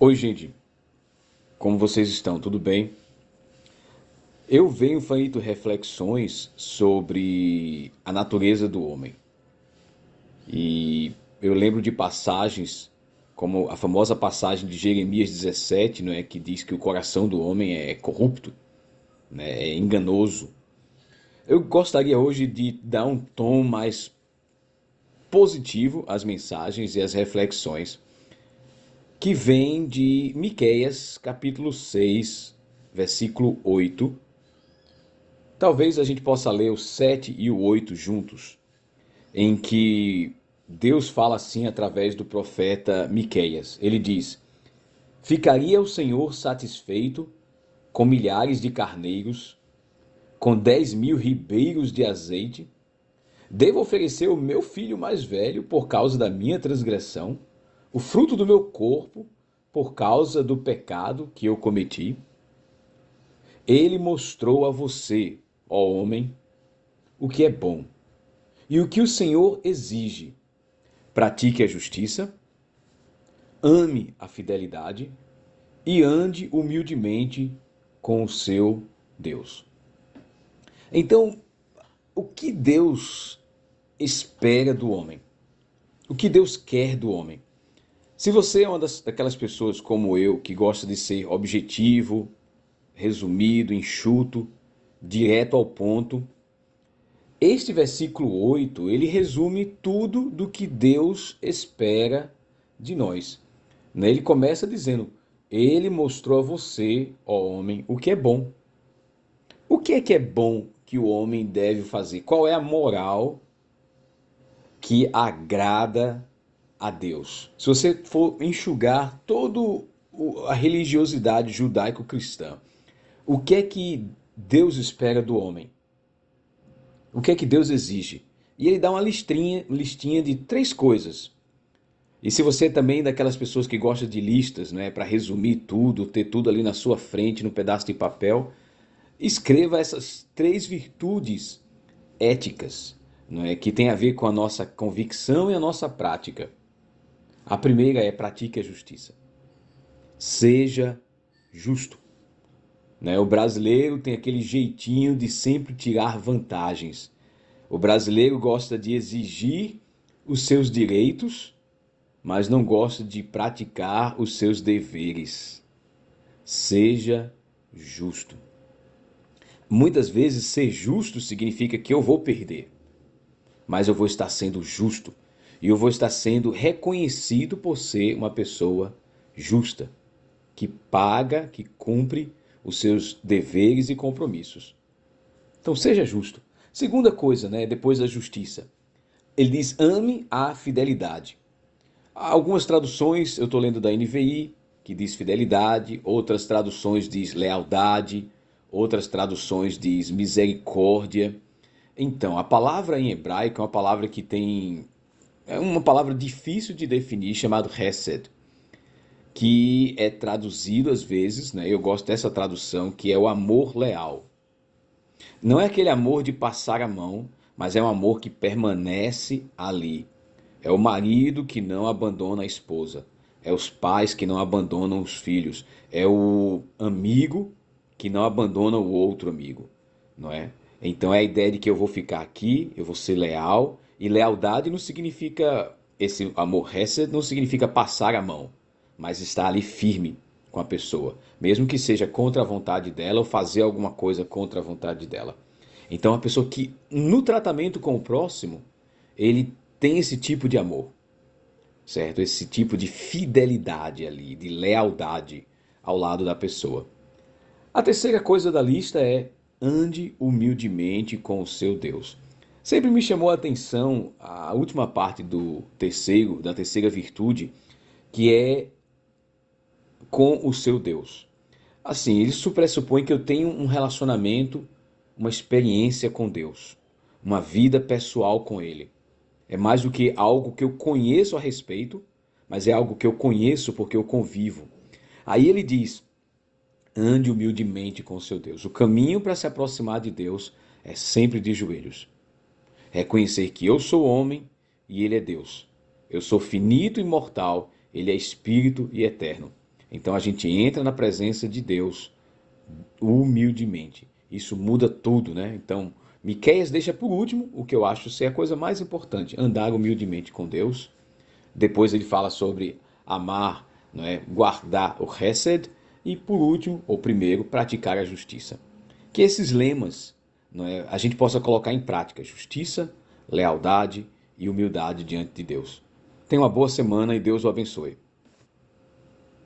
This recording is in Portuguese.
Oi, gente. Como vocês estão? Tudo bem? Eu venho feito reflexões sobre a natureza do homem. E eu lembro de passagens, como a famosa passagem de Jeremias 17, não é, que diz que o coração do homem é corrupto, né, é enganoso. Eu gostaria hoje de dar um tom mais positivo às mensagens e às reflexões que vem de Miqueias, capítulo 6, versículo 8. Talvez a gente possa ler o 7 e o 8 juntos, em que Deus fala assim através do profeta Miqueias. Ele diz: Ficaria o Senhor satisfeito com milhares de carneiros, com dez mil ribeiros de azeite? Devo oferecer o meu filho mais velho por causa da minha transgressão? O fruto do meu corpo por causa do pecado que eu cometi? Ele mostrou a você, ó homem, o que é bom e o que o Senhor exige. Pratique a justiça, ame a fidelidade e ande humildemente com o seu Deus. Então, o que Deus espera do homem? O que Deus quer do homem? Se você é uma das, daquelas pessoas como eu, que gosta de ser objetivo, resumido, enxuto, direto ao ponto, este versículo 8, ele resume tudo do que Deus espera de nós. Né? Ele começa dizendo: Ele mostrou a você, ó homem, o que é bom. O que é que é bom que o homem deve fazer? Qual é a moral que agrada a Deus. Se você for enxugar toda a religiosidade judaico-cristã, o que é que Deus espera do homem? O que é que Deus exige? E ele dá uma listinha, listinha de três coisas. E se você também é daquelas pessoas que gosta de listas, né, para resumir tudo, ter tudo ali na sua frente, no pedaço de papel, escreva essas três virtudes éticas, não é, que tem a ver com a nossa convicção e a nossa prática. A primeira é pratique a justiça. Seja justo. Né? O brasileiro tem aquele jeitinho de sempre tirar vantagens. O brasileiro gosta de exigir os seus direitos, mas não gosta de praticar os seus deveres. Seja justo. Muitas vezes ser justo significa que eu vou perder, mas eu vou estar sendo justo e eu vou estar sendo reconhecido por ser uma pessoa justa, que paga, que cumpre os seus deveres e compromissos. Então seja justo. Segunda coisa, né, depois da justiça. Ele diz: ame a fidelidade. Algumas traduções, eu estou lendo da NVI, que diz fidelidade, outras traduções diz lealdade, outras traduções diz misericórdia. Então, a palavra em hebraico é uma palavra que tem é uma palavra difícil de definir, chamado Hesed, que é traduzido às vezes, né? Eu gosto dessa tradução, que é o amor leal. Não é aquele amor de passar a mão, mas é um amor que permanece ali. É o marido que não abandona a esposa, é os pais que não abandonam os filhos, é o amigo que não abandona o outro amigo, não é? Então é a ideia de que eu vou ficar aqui, eu vou ser leal, e lealdade não significa, esse amor hesed não significa passar a mão, mas estar ali firme com a pessoa, mesmo que seja contra a vontade dela ou fazer alguma coisa contra a vontade dela. Então, a pessoa que no tratamento com o próximo, ele tem esse tipo de amor, certo? Esse tipo de fidelidade ali, de lealdade ao lado da pessoa. A terceira coisa da lista é ande humildemente com o seu Deus. Sempre me chamou a atenção a última parte do terceiro, da terceira virtude, que é com o seu Deus. Assim, isso pressupõe que eu tenho um relacionamento, uma experiência com Deus, uma vida pessoal com Ele. É mais do que algo que eu conheço a respeito, mas é algo que eu conheço porque eu convivo. Aí ele diz: ande humildemente com o seu Deus. O caminho para se aproximar de Deus é sempre de joelhos. Reconhecer que eu sou homem e ele é Deus. Eu sou finito e mortal, ele é espírito e eterno. Então a gente entra na presença de Deus humildemente. Isso muda tudo, né? Então, Miqueias deixa por último o que eu acho ser a coisa mais importante, andar humildemente com Deus. Depois ele fala sobre amar, não é? guardar o Hesed e por último, ou primeiro, praticar a justiça. Que esses lemas é? a gente possa colocar em prática justiça, lealdade e humildade diante de Deus. Tenha uma boa semana e Deus o abençoe.